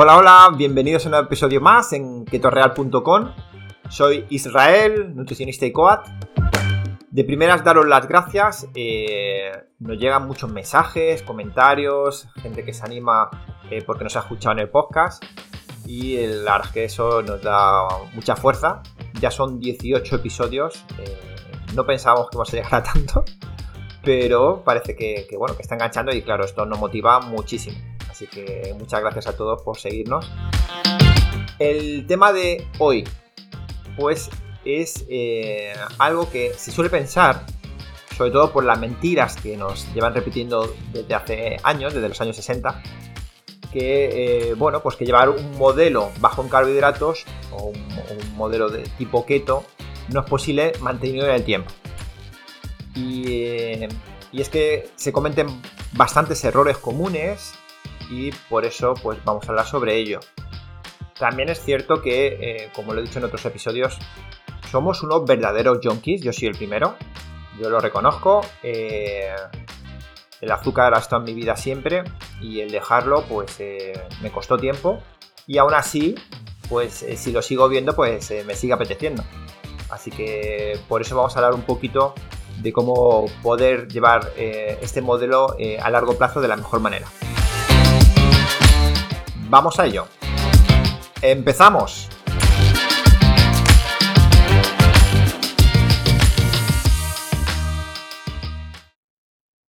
Hola, hola, bienvenidos a un nuevo episodio más en ketoreal.com. Soy Israel, nutricionista y coat. De primeras, daros las gracias. Eh, nos llegan muchos mensajes, comentarios, gente que se anima eh, porque nos ha escuchado en el podcast. Y la verdad es que eso nos da mucha fuerza. Ya son 18 episodios. Eh, no pensábamos que íbamos a llegar a tanto. Pero parece que, que, bueno, que está enganchando y claro, esto nos motiva muchísimo. Así que muchas gracias a todos por seguirnos. El tema de hoy, pues es eh, algo que se suele pensar, sobre todo por las mentiras que nos llevan repitiendo desde hace años, desde los años 60, que, eh, bueno, pues que llevar un modelo bajo en carbohidratos o un, modelo de tipo keto no es posible mantenido en el tiempo. Y, eh, y es que se cometen bastantes errores comunes y por eso pues vamos a hablar sobre ello. También es cierto que, eh, como lo he dicho en otros episodios, somos unos verdaderos junkies, yo soy el primero, yo lo reconozco. Eh, el azúcar ha estado en mi vida siempre y el dejarlo pues eh, me costó tiempo y aún así pues si lo sigo viendo pues me sigue apeteciendo. Así que por eso vamos a hablar un poquito de cómo poder llevar este modelo a largo plazo de la mejor manera. Vamos a ello. ¡Empezamos!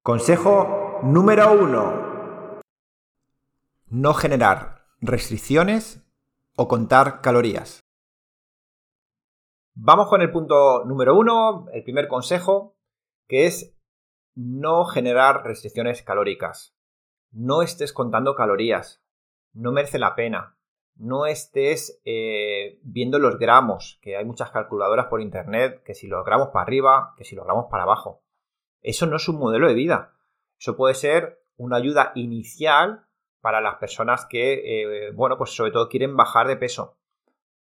Consejo número 1. No generar restricciones o contar calorías. Vamos con el punto número 1, el primer consejo, que es no generar restricciones calóricas. No estés contando calorías. No merece la pena. No estés eh, viendo los gramos, que hay muchas calculadoras por internet, que si los gramos para arriba, que si los gramos para abajo. Eso no es un modelo de vida. Eso puede ser una ayuda inicial para las personas que, eh, bueno, pues sobre todo quieren bajar de peso.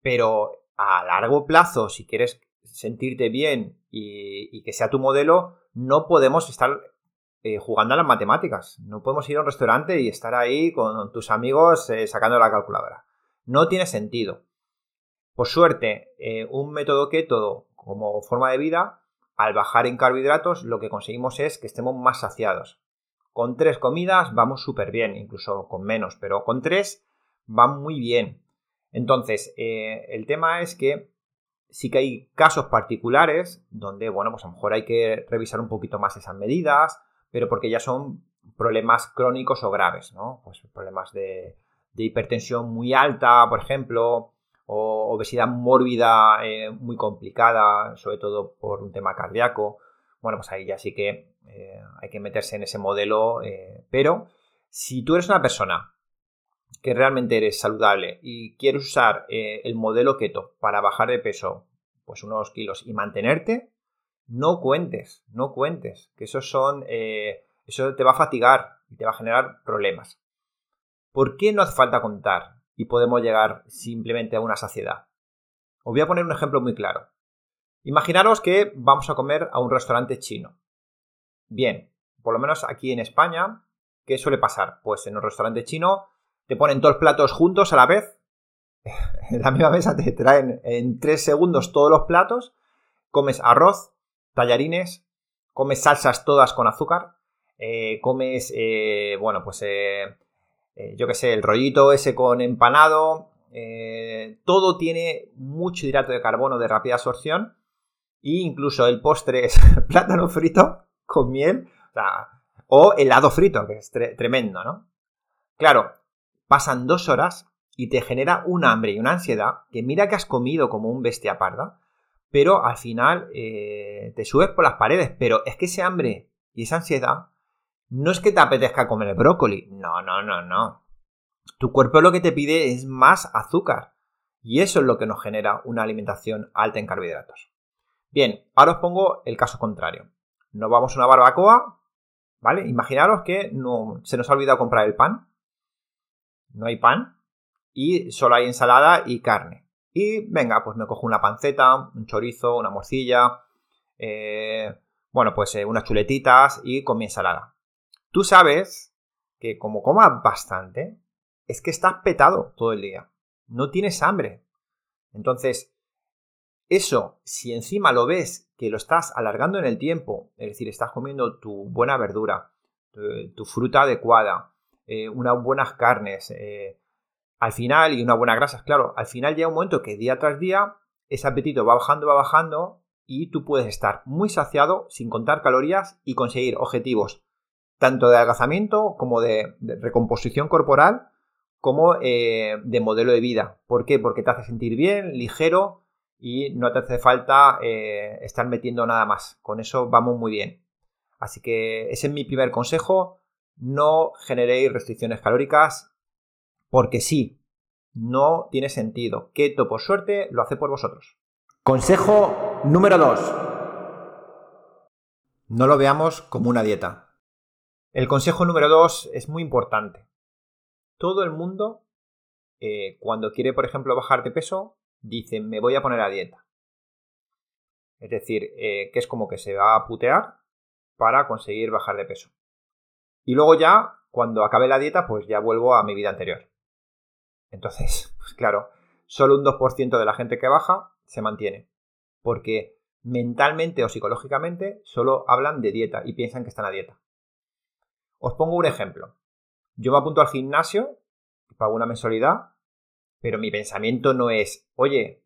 Pero a largo plazo, si quieres sentirte bien y, y que sea tu modelo, no podemos estar eh, jugando a las matemáticas. No podemos ir a un restaurante y estar ahí con tus amigos eh, sacando la calculadora. No tiene sentido. Por suerte, eh, un método keto como forma de vida al bajar en carbohidratos lo que conseguimos es que estemos más saciados. Con tres comidas vamos súper bien, incluso con menos, pero con tres va muy bien. Entonces, el tema es que sí que hay casos particulares donde, bueno, pues a lo mejor hay que revisar un poquito más esas medidas, pero porque ya son problemas crónicos o graves, ¿no? Pues problemas de, hipertensión muy alta, por ejemplo, o obesidad mórbida eh, muy complicada, sobre todo por un tema cardíaco. Bueno, pues ahí ya sí que eh, hay que meterse en ese modelo, eh, pero si tú eres una persona que realmente eres saludable y quieres usar el modelo keto para bajar de peso, pues unos kilos y mantenerte, no cuentes, no cuentes, que eso son, eh, eso te va a fatigar y te va a generar problemas. ¿Por qué no hace falta contar? y podemos llegar simplemente a una saciedad. Os voy a poner un ejemplo muy claro. Imaginaros que vamos a comer a un restaurante chino. Bien, por lo menos aquí en España, ¿qué suele pasar? Pues en un restaurante chino te ponen todos los platos juntos a la vez. En la misma mesa te traen en 3 segundos todos los platos. Comes arroz, tallarines, comes salsas todas con azúcar, eh, comes, eh, bueno, pues eh, eh, yo que sé, el rollito ese con empanado, todo tiene mucho hidrato de carbono de rápida absorción e incluso el postre es plátano frito con miel o, helado frito, que es tre tremendo, ¿no? Claro, pasan dos horas y te genera un hambre y una ansiedad que mira que has comido como un bestia parda, pero al final eh, te subes por las paredes, pero es que ese hambre y esa ansiedad no es que te apetezca comer brócoli, no, no, no, no. Tu cuerpo lo que te pide es más azúcar. Y eso es lo que nos genera una alimentación alta en carbohidratos. Bien, ahora os pongo el caso contrario. Nos vamos a una barbacoa, ¿vale? Imaginaros que no, se nos ha olvidado comprar el pan. No hay pan. Y solo hay ensalada y carne. Y venga, pues me cojo una panceta, un chorizo, una morcilla, eh, bueno, pues eh, unas chuletitas y con mi ensalada. Tú sabes que como comas bastante, es que estás petado todo el día. No tienes hambre. Entonces, eso, si encima lo ves que lo estás alargando en el tiempo, es decir, estás comiendo tu buena verdura, tu, fruta adecuada, eh, unas buenas carnes, eh, al final, y una buena grasa, claro, al final llega un momento que día tras día ese apetito va bajando, va bajando y tú puedes estar muy saciado sin contar calorías y conseguir objetivos tanto de adelgazamiento como de, recomposición corporal como eh, de modelo de vida. ¿Por qué? Porque te hace sentir bien, ligero y no te hace falta eh, estar metiendo nada más. Con eso vamos muy bien. Así que ese es mi primer consejo. No generéis restricciones calóricas porque sí, no tiene sentido. Keto, por suerte, lo hace por vosotros. Consejo número 2. No lo veamos como una dieta. El consejo número 2 es muy importante. Todo el mundo, eh, cuando quiere, por ejemplo, bajar de peso, dice, me voy a poner a dieta. Es decir, eh, que es como que se va a putear para conseguir bajar de peso. Y luego ya, cuando acabe la dieta, pues ya vuelvo a mi vida anterior. Entonces, pues claro, solo un 2% de la gente que baja se mantiene. Porque mentalmente o psicológicamente solo hablan de dieta y piensan que están a dieta. Os pongo un ejemplo. Yo me apunto al gimnasio, pago una mensualidad, pero mi pensamiento no es, oye,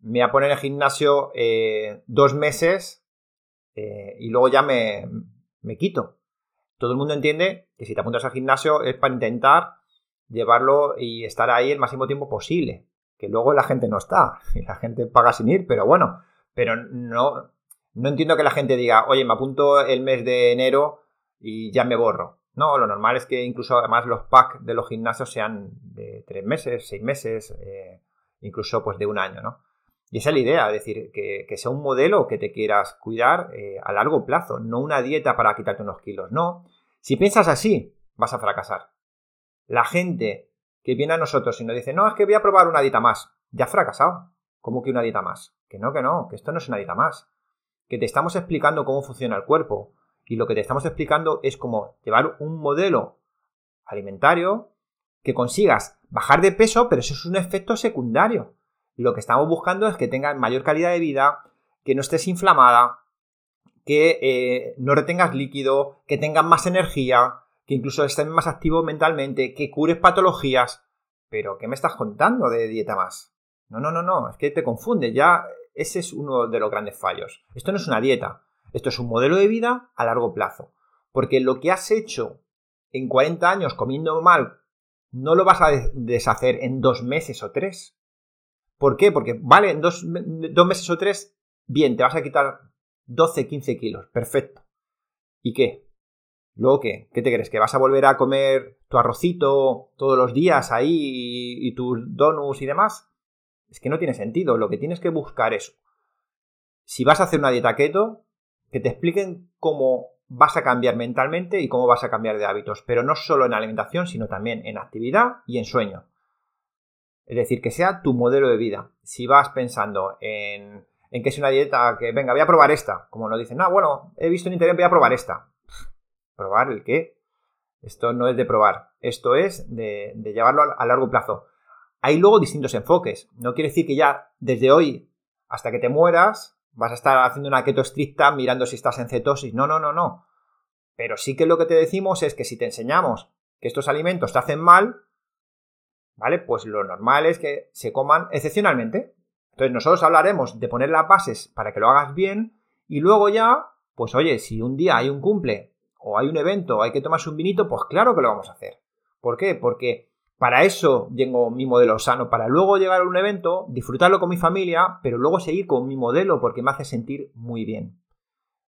me voy a poner en gimnasio eh, dos meses eh, y luego ya me, me quito. Todo el mundo entiende que si te apuntas al gimnasio es para intentar llevarlo y estar ahí el máximo tiempo posible. Que luego la gente no está y la gente paga sin ir, pero bueno, pero no, no entiendo que la gente diga, oye, me apunto el mes de enero y ya me borro. No, lo normal es que incluso además los packs de los gimnasios sean de tres meses, seis meses, eh, incluso pues de un año, ¿no? Y esa es la idea, es decir, que, sea un modelo que te quieras cuidar eh, a largo plazo, no una dieta para quitarte unos kilos, no. Si piensas así, vas a fracasar. La gente que viene a nosotros y nos dice, no, es que voy a probar una dieta más, ya ha fracasado. ¿Cómo que una dieta más? Que no, que no, que esto no es una dieta más. Que te estamos explicando cómo funciona el cuerpo. Y lo que te estamos explicando es cómo llevar un modelo alimentario que consigas bajar de peso, pero eso es un efecto secundario. Lo que estamos buscando es que tengas mayor calidad de vida, que no estés inflamada, que eh, no retengas líquido, que tengas más energía, que incluso estés más activo mentalmente, que cures patologías. Pero, ¿qué me estás contando de dieta más? No, no, no, no, es que te confunde, ya ese es uno de los grandes fallos. Esto no es una dieta, esto es un modelo de vida a largo plazo. Porque lo que has hecho en 40 años comiendo mal, no lo vas a deshacer en dos meses o tres. ¿Por qué? Porque, vale, en dos, dos meses o tres, bien, te vas a quitar 12, 15 kilos, perfecto. ¿Y qué? Luego, ¿qué? ¿Qué te crees? ¿Que vas a volver a comer tu arrocito todos los días ahí y, tus donuts y demás? Es que no tiene sentido. Lo que tienes que buscar es, si vas a hacer una dieta keto, que te expliquen cómo vas a cambiar mentalmente y cómo vas a cambiar de hábitos, pero no solo en alimentación, sino también en actividad y en sueño. Es decir, que sea tu modelo de vida. Si vas pensando en, en que es una dieta que, venga, voy a probar esta, como nos dicen, no, bueno, he visto en internet, voy a probar esta. ¿Probar el qué? Esto no es de probar, esto es de, llevarlo a, largo plazo. Hay luego distintos enfoques. No quiere decir que ya desde hoy hasta que te mueras vas a estar haciendo una keto estricta mirando si estás en cetosis. No, no, no, no. Pero sí que lo que te decimos es que si te enseñamos que estos alimentos te hacen mal, ¿vale? Pues lo normal es que se coman excepcionalmente. Entonces nosotros hablaremos de poner las bases para que lo hagas bien y luego ya, pues oye, si un día hay un cumple o hay un evento o hay que tomarse un vinito, pues claro que lo vamos a hacer. ¿Por qué? Porque para eso tengo mi modelo sano, para luego llegar a un evento, disfrutarlo con mi familia, pero luego seguir con mi modelo porque me hace sentir muy bien.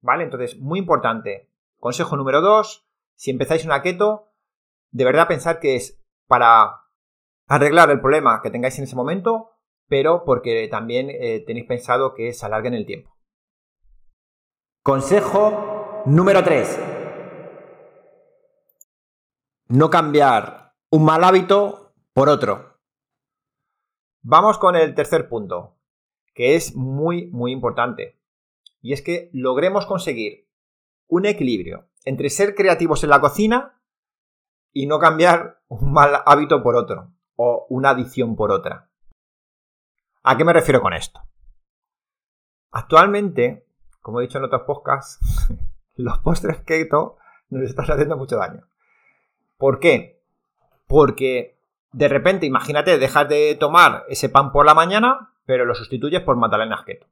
¿Vale? Entonces, muy importante. Consejo número dos, si empezáis una keto, de verdad pensar que es para arreglar el problema que tengáis en ese momento, pero porque también eh, tenéis pensado que se alargue en el tiempo. Consejo número 3 no cambiar un mal hábito por otro. Vamos con el tercer punto, que es muy, muy importante. Y es que logremos conseguir un equilibrio entre ser creativos en la cocina y no cambiar un mal hábito por otro o una adicción por otra. ¿A qué me refiero con esto? Actualmente, como he dicho en otros podcasts, los postres keto nos están haciendo mucho daño. ¿Por qué? Porque de repente, imagínate, dejas de tomar ese pan por la mañana, pero lo sustituyes por magdalenas keto.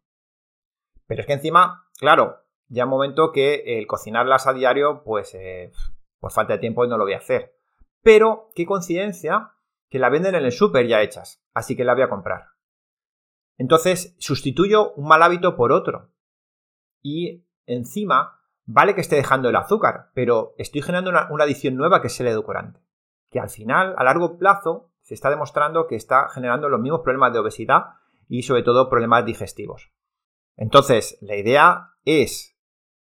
Pero es que encima, claro, ya un momento que el cocinarlas a diario, pues eh, por falta de tiempo no lo voy a hacer. Pero, qué coincidencia, que la venden en el súper ya hechas, así que la voy a comprar. Entonces, sustituyo un mal hábito por otro. Y encima, vale que esté dejando el azúcar, pero estoy generando una, adición nueva que es el edulcorante. Que al final, a largo plazo, se está demostrando que está generando los mismos problemas de obesidad y sobre todo problemas digestivos. Entonces, la idea es,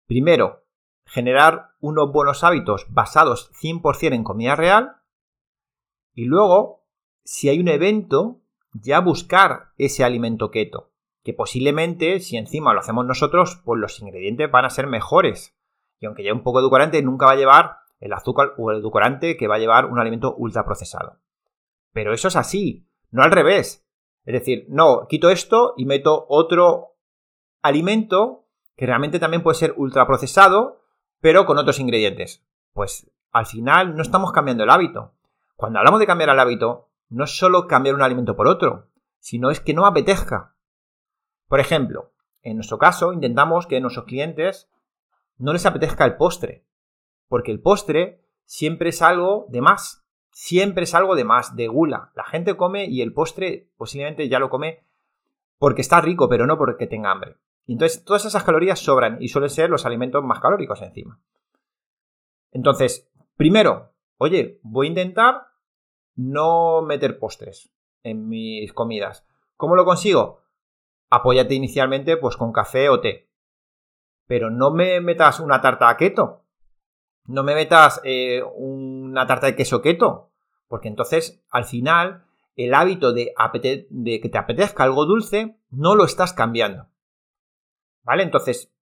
primero, generar unos buenos hábitos basados 100% en comida real y luego, si hay un evento, ya buscar ese alimento keto. Que posiblemente, si encima lo hacemos nosotros, pues los ingredientes van a ser mejores. Y aunque ya un poco edulcorante, nunca va a llevar el azúcar o el edulcorante que va a llevar un alimento ultraprocesado. Pero eso es así, no al revés. Es decir, no, quito esto y meto otro alimento que realmente también puede ser ultraprocesado, pero con otros ingredientes. Pues al final no estamos cambiando el hábito. Cuando hablamos de cambiar el hábito, no es solo cambiar un alimento por otro, sino es que no apetezca. Por ejemplo, en nuestro caso intentamos que a nuestros clientes no les apetezca el postre, porque el postre siempre es algo de más, siempre es algo de más, de gula. La gente come y el postre posiblemente ya lo come porque está rico, pero no porque tenga hambre. Y entonces todas esas calorías sobran y suelen ser los alimentos más calóricos encima. Entonces, primero, oye, voy a intentar no meter postres en mis comidas. ¿Cómo lo consigo? Apóyate inicialmente pues con café o té. Pero no me metas una tarta a keto. No me metas eh, una tarta de queso keto. Porque entonces, al final, el hábito de, que te apetezca algo dulce, no lo estás cambiando. ¿Vale? Entonces,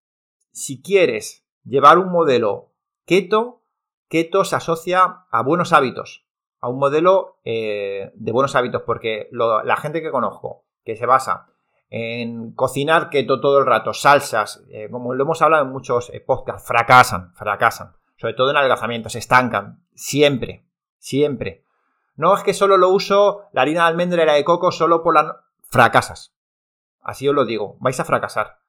si quieres llevar un modelo keto, keto se asocia a buenos hábitos a un modelo eh, de buenos hábitos, porque la gente que conozco, que se basa en cocinar keto todo el rato, salsas, eh, como lo hemos hablado en muchos eh, podcasts, fracasan, fracasan, sobre todo en adelgazamiento, se estancan, siempre, siempre. No es que solo lo uso la harina de almendra y la de coco solo por la... Fracasas. Así os lo digo, vais a fracasar.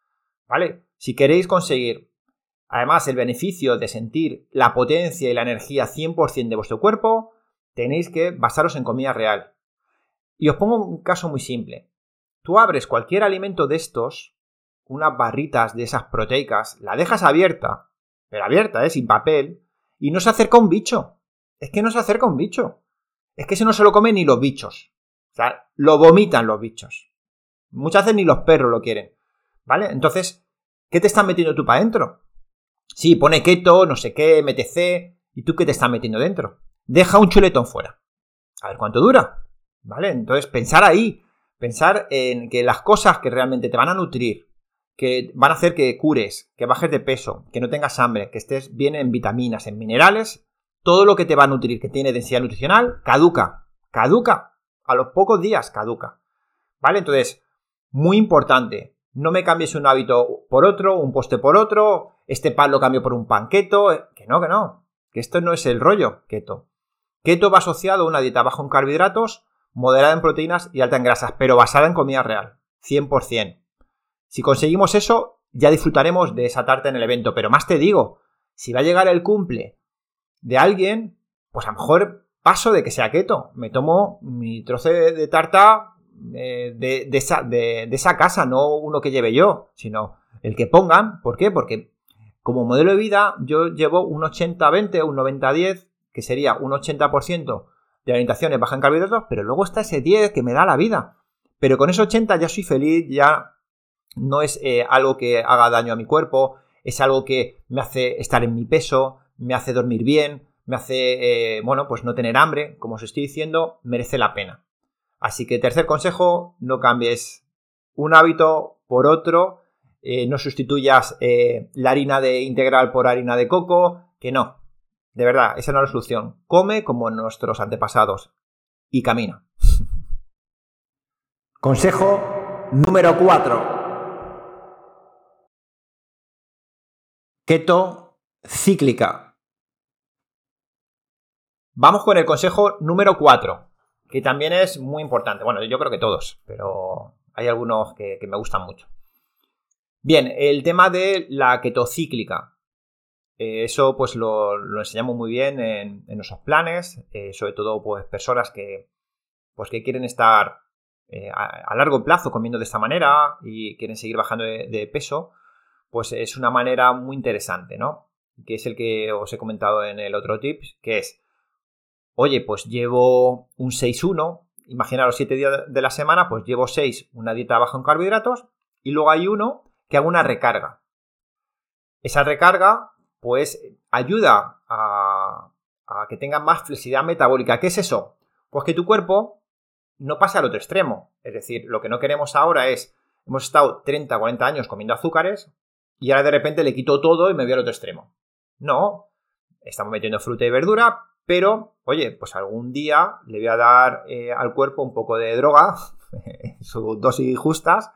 ¿Vale? Si queréis conseguir, además, el beneficio de sentir la potencia y la energía 100% de vuestro cuerpo, tenéis que basaros en comida real. Y os pongo un caso muy simple. Tú abres cualquier alimento de estos, unas barritas de esas proteicas, la dejas abierta, pero abierta, ¿eh? sin papel, y no se acerca un bicho. Es que no se acerca un bicho. Es que ese no se lo comen ni los bichos. O sea, lo vomitan los bichos. Muchas veces ni los perros lo quieren. ¿Vale? Entonces, ¿qué te están metiendo tú para adentro? Sí, pone keto, no sé qué, MTC. ¿Y tú qué te estás metiendo dentro? deja un chuletón fuera. A ver cuánto dura. ¿Vale? Entonces, pensar ahí, pensar en que las cosas que realmente te van a nutrir, que van a hacer que cures, que bajes de peso, que no tengas hambre, que estés bien en vitaminas, en minerales, todo lo que te va a nutrir, que tiene densidad nutricional, caduca. Caduca. A los pocos días caduca. ¿Vale? Entonces, muy importante. No me cambies un hábito por otro, un poste por otro, este pan lo cambio por un panqueto. Que no, que no. Que esto no es el rollo keto. Keto va asociado a una dieta baja en carbohidratos, moderada en proteínas y alta en grasas, pero basada en comida real, 100%. Si conseguimos eso, ya disfrutaremos de esa tarta en el evento, pero más te digo, si va a llegar el cumple de alguien, pues a lo mejor paso de que sea keto, me tomo mi trozo de, tarta eh, de, esa, de, esa, casa, no uno que lleve yo, sino el que pongan. ¿Por qué? Porque como modelo de vida yo llevo un 80-20 o un 90-10 que sería un 80% de alimentación baja en carbohidratos, pero luego está ese 10 que me da la vida. Pero con ese 80 ya soy feliz, ya no es eh, algo que haga daño a mi cuerpo, es algo que me hace estar en mi peso, me hace dormir bien, me hace, eh, bueno, pues no tener hambre, como os estoy diciendo, merece la pena. Así que tercer consejo, no cambies un hábito por otro, eh, no sustituyas la harina de integral por harina de coco, que no, De verdad, esa no es la solución. Come como nuestros antepasados y camina. Consejo número 4. Keto cíclica. Vamos con el consejo número 4, que también es muy importante. Bueno, yo creo que todos, pero hay algunos que, me gustan mucho. Bien, el tema de la ketocíclica. Eh, eso pues lo, enseñamos muy bien en, nuestros planes, eh, sobre todo pues personas que, pues, que quieren estar eh, a, largo plazo comiendo de esta manera y quieren seguir bajando de, peso, pues es una manera muy interesante, ¿no? Que es el que os he comentado en el otro tip, que es, oye, pues llevo un 6-1, imaginaros 7 días de la semana, pues llevo 6 una dieta baja en carbohidratos y luego hay uno que hago una recarga. Esa recarga, pues, ayuda a, que tenga más flexibilidad metabólica. ¿Qué es eso? Pues que tu cuerpo no pase al otro extremo. Es decir, lo que no queremos ahora es, hemos estado 30, 40 años comiendo azúcares y ahora de repente le quito todo y me voy al otro extremo. No, estamos metiendo fruta y verdura, pero, oye, pues algún día le voy a dar eh, al cuerpo un poco de droga, sus dosis justas,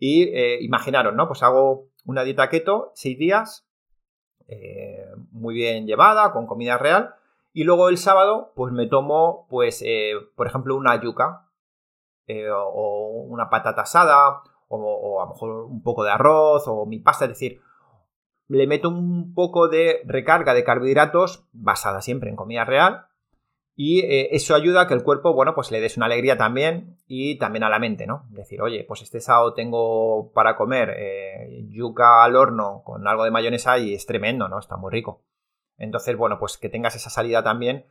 y eh, imaginaros, ¿no? Pues hago una dieta keto, 6 días, eh, muy bien llevada, con comida real, y luego el sábado, pues me tomo, pues, por ejemplo, una yuca, o una patata asada, o, a lo mejor un poco de arroz, o mi pasta, es decir, le meto un poco de recarga de carbohidratos basada siempre en comida real y eh, eso ayuda a que el cuerpo, bueno, pues le des una alegría también y también a la mente, ¿no? Decir, oye, pues este sábado tengo para comer eh, yuca al horno con algo de mayonesa y es tremendo, ¿no? Está muy rico. Entonces, bueno, pues que tengas esa salida también.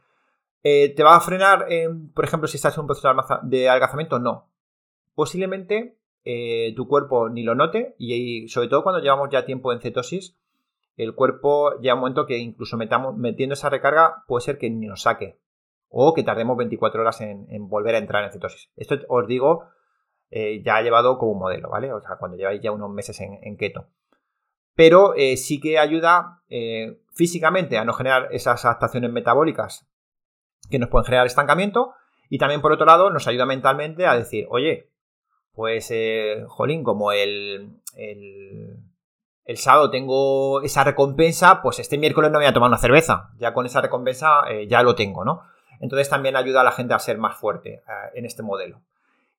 Eh, ¿Te va a frenar, por ejemplo, si estás en un proceso de adelgazamiento? No. Posiblemente tu cuerpo ni lo note y sobre todo cuando llevamos ya tiempo en cetosis, el cuerpo llega un momento que incluso metamos, metiendo esa recarga puede ser que ni nos saque o que tardemos 24 horas en, volver a entrar en cetosis. Esto os digo, eh, ya ha llevado como modelo, ¿vale? O sea, cuando lleváis ya unos meses en, keto. Pero eh, sí que ayuda eh, físicamente a no generar esas adaptaciones metabólicas que nos pueden generar estancamiento y también por otro lado nos ayuda mentalmente a decir, oye, pues, jolín, como el el sábado tengo esa recompensa, pues este miércoles no voy a tomar una cerveza. Ya con esa recompensa ya lo tengo, ¿no? Entonces también ayuda a la gente a ser más fuerte eh, en este modelo.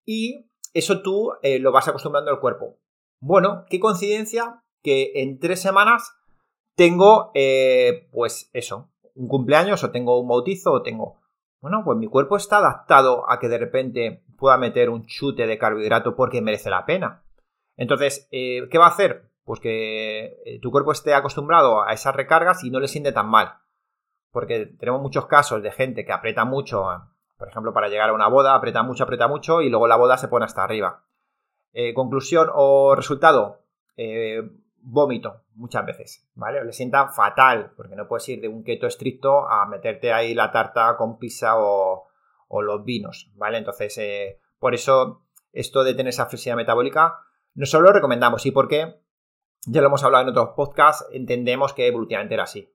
Y eso tú eh, lo vas acostumbrando al cuerpo. Bueno, qué coincidencia que en tres semanas tengo, pues eso, un cumpleaños o tengo un bautizo o tengo... Bueno, pues mi cuerpo está adaptado a que de repente pueda meter un chute de carbohidrato porque merece la pena. Entonces, ¿qué va a hacer? pues que eh, tu cuerpo esté acostumbrado a esas recargas y no le siente tan mal. Porque tenemos muchos casos de gente que aprieta mucho, por ejemplo, para llegar a una boda, aprieta mucho, aprieta mucho y luego la boda se pone hasta arriba. Eh, conclusión o resultado, eh, vómito muchas veces, ¿vale? Le sienta fatal, porque no puedes ir de un keto estricto a meterte ahí la tarta con pizza o, los vinos, ¿vale? Entonces, por eso, esto de tener esa flexibilidad metabólica, no solo lo recomendamos, ¿y por qué? ya lo hemos hablado en otros podcasts, entendemos que evolutivamente era así.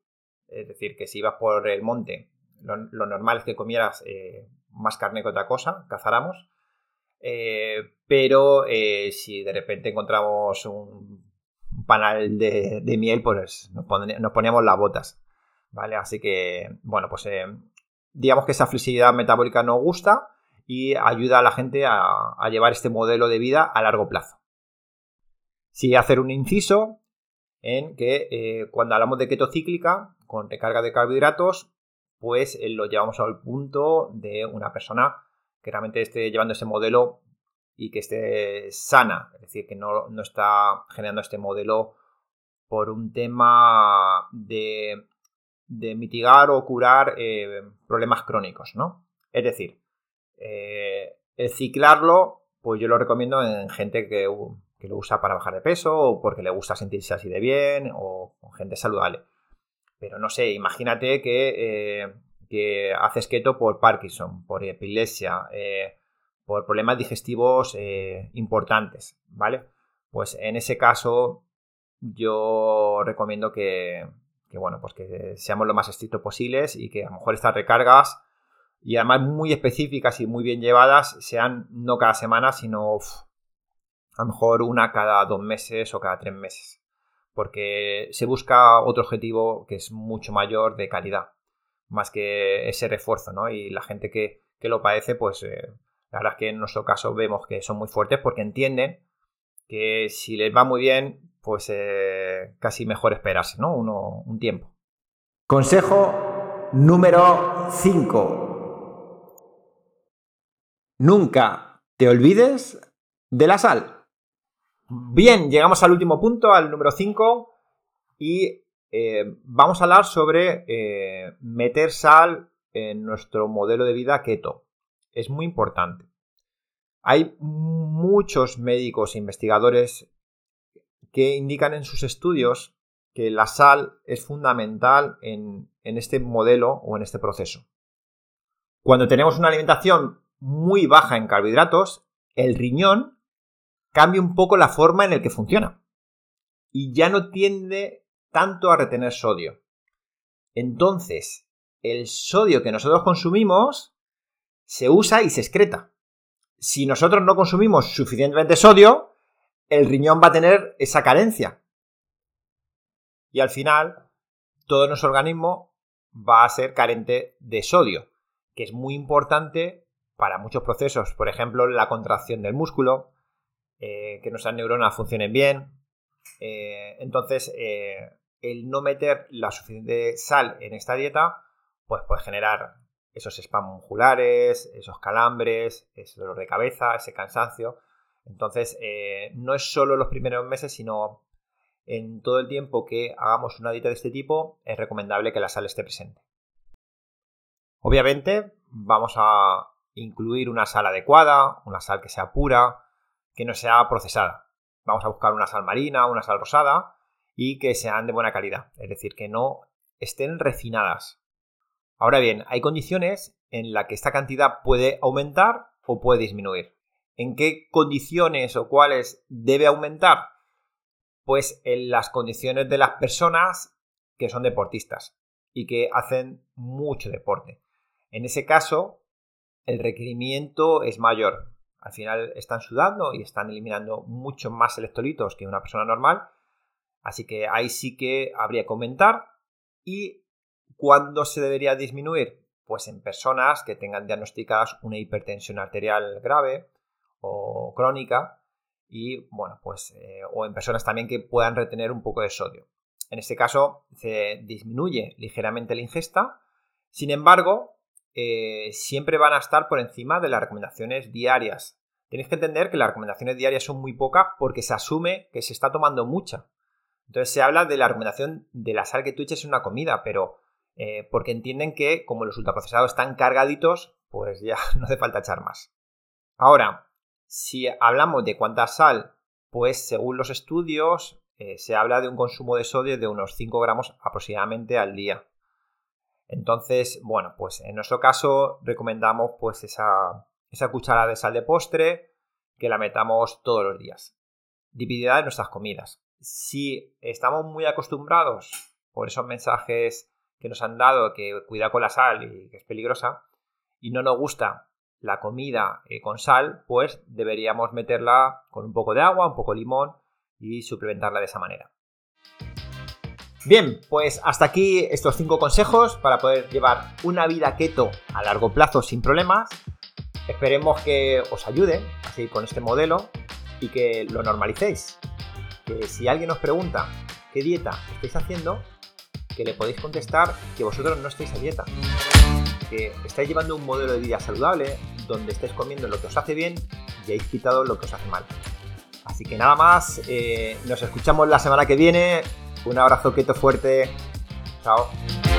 Es decir, que si ibas por el monte, lo, normal es que comieras eh, más carne que otra cosa, cazáramos. Eh, pero eh, si de repente encontramos un panal de, miel, pues nos, poníamos las botas. ¿Vale? Así que, bueno, pues digamos que esa flexibilidad metabólica nos gusta y ayuda a la gente a llevar este modelo de vida a largo plazo. Sí hacer un inciso en que eh, cuando hablamos de keto cíclica, con recarga de carbohidratos, pues eh, lo llevamos al punto de una persona que realmente esté llevando ese modelo y que esté sana, es decir, que no, está generando este modelo por un tema de, mitigar o curar eh, problemas crónicos, ¿no? Es decir, el ciclarlo, pues yo lo recomiendo en gente que que lo usa para bajar de peso o porque le gusta sentirse así de bien o con gente saludable. Pero no sé, imagínate que, eh, haces keto por Parkinson, por epilepsia, eh, por problemas digestivos eh, importantes, ¿vale? Pues en ese caso yo recomiendo que, que bueno, pues que seamos lo más estrictos posibles y que a lo mejor estas recargas y además muy específicas y muy bien llevadas sean no cada semana, sino a lo mejor una cada dos meses o cada tres meses. Porque se busca otro objetivo que es mucho mayor de calidad, más que ese refuerzo, ¿no? Y la gente que, lo padece, pues eh, la verdad es que en nuestro caso vemos que son muy fuertes porque entienden que si les va muy bien, pues eh, casi mejor esperarse, ¿no? Uno, un tiempo. Consejo número 5. Nunca te olvides de la sal. Bien, llegamos al último punto, al número 5, y eh, vamos a hablar sobre eh, meter sal en nuestro modelo de vida keto. Es muy importante. Hay muchos médicos e investigadores que indican en sus estudios que la sal es fundamental en este modelo o en este proceso. Cuando tenemos una alimentación muy baja en carbohidratos, el riñón cambia un poco la forma en la que funciona. Y ya no tiende tanto a retener sodio. Entonces, el sodio que nosotros consumimos se usa y se excreta. Si nosotros no consumimos suficientemente sodio, el riñón va a tener esa carencia. Y al final, todo nuestro organismo va a ser carente de sodio, que es muy importante para muchos procesos, por ejemplo, la contracción del músculo, eh, que nuestras neuronas funcionen bien. Eh, entonces, eh, el no meter la suficiente sal en esta dieta, pues puede generar esos espasmos musculares, esos calambres, ese dolor de cabeza, ese cansancio. Entonces, no es solo los primeros meses, sino en todo el tiempo que hagamos una dieta de este tipo, es recomendable que la sal esté presente. Obviamente, vamos a incluir una sal adecuada, una sal que sea pura, que no sea procesada. Vamos a buscar una sal marina, una sal rosada y que sean de buena calidad, es decir, que no estén refinadas. Ahora bien, hay condiciones en las que esta cantidad puede aumentar o puede disminuir. ¿En qué condiciones o cuáles debe aumentar? Pues en las condiciones de las personas que son deportistas y que hacen mucho deporte. En ese caso, el requerimiento es mayor. Al final están sudando y están eliminando mucho más electrolitos que una persona normal. Así que ahí sí que habría que aumentar. ¿Y cuándo se debería disminuir? Pues en personas que tengan diagnosticadas una hipertensión arterial grave o crónica y bueno, pues eh, o en personas también que puedan retener un poco de sodio. En este caso se disminuye ligeramente la ingesta. Sin embargo, eh, siempre van a estar por encima de las recomendaciones diarias. Tenéis que entender que las recomendaciones diarias son muy pocas porque se asume que se está tomando mucha. Entonces se habla de la recomendación de la sal que tú eches en una comida, pero eh, porque entienden que como los ultraprocesados están cargaditos, pues ya no hace falta echar más. Ahora, si hablamos de cuánta sal, pues según los estudios eh, se habla de un consumo de sodio de unos 5 gramos aproximadamente al día. Entonces, bueno, pues en nuestro caso recomendamos pues esa, esa cucharada de sal de postre que la metamos todos los días, dividida en nuestras comidas. Si estamos muy acostumbrados por esos mensajes que nos han dado que cuida con la sal y que es peligrosa, y no nos gusta la comida eh, con sal, pues deberíamos meterla con un poco de agua, un poco de limón y suplementarla de esa manera. Bien, pues hasta aquí estos 5 consejos para poder llevar una vida keto a largo plazo sin problemas. Esperemos que os ayude a seguir con este modelo y que lo normalicéis. Que si alguien os pregunta qué dieta estáis haciendo, que le podéis contestar que vosotros no estáis a dieta. Que estáis llevando un modelo de vida saludable donde estáis comiendo lo que os hace bien y habéis quitado lo que os hace mal. Así que nada más, eh, nos escuchamos la semana que viene un abrazo quieto fuerte. Chao.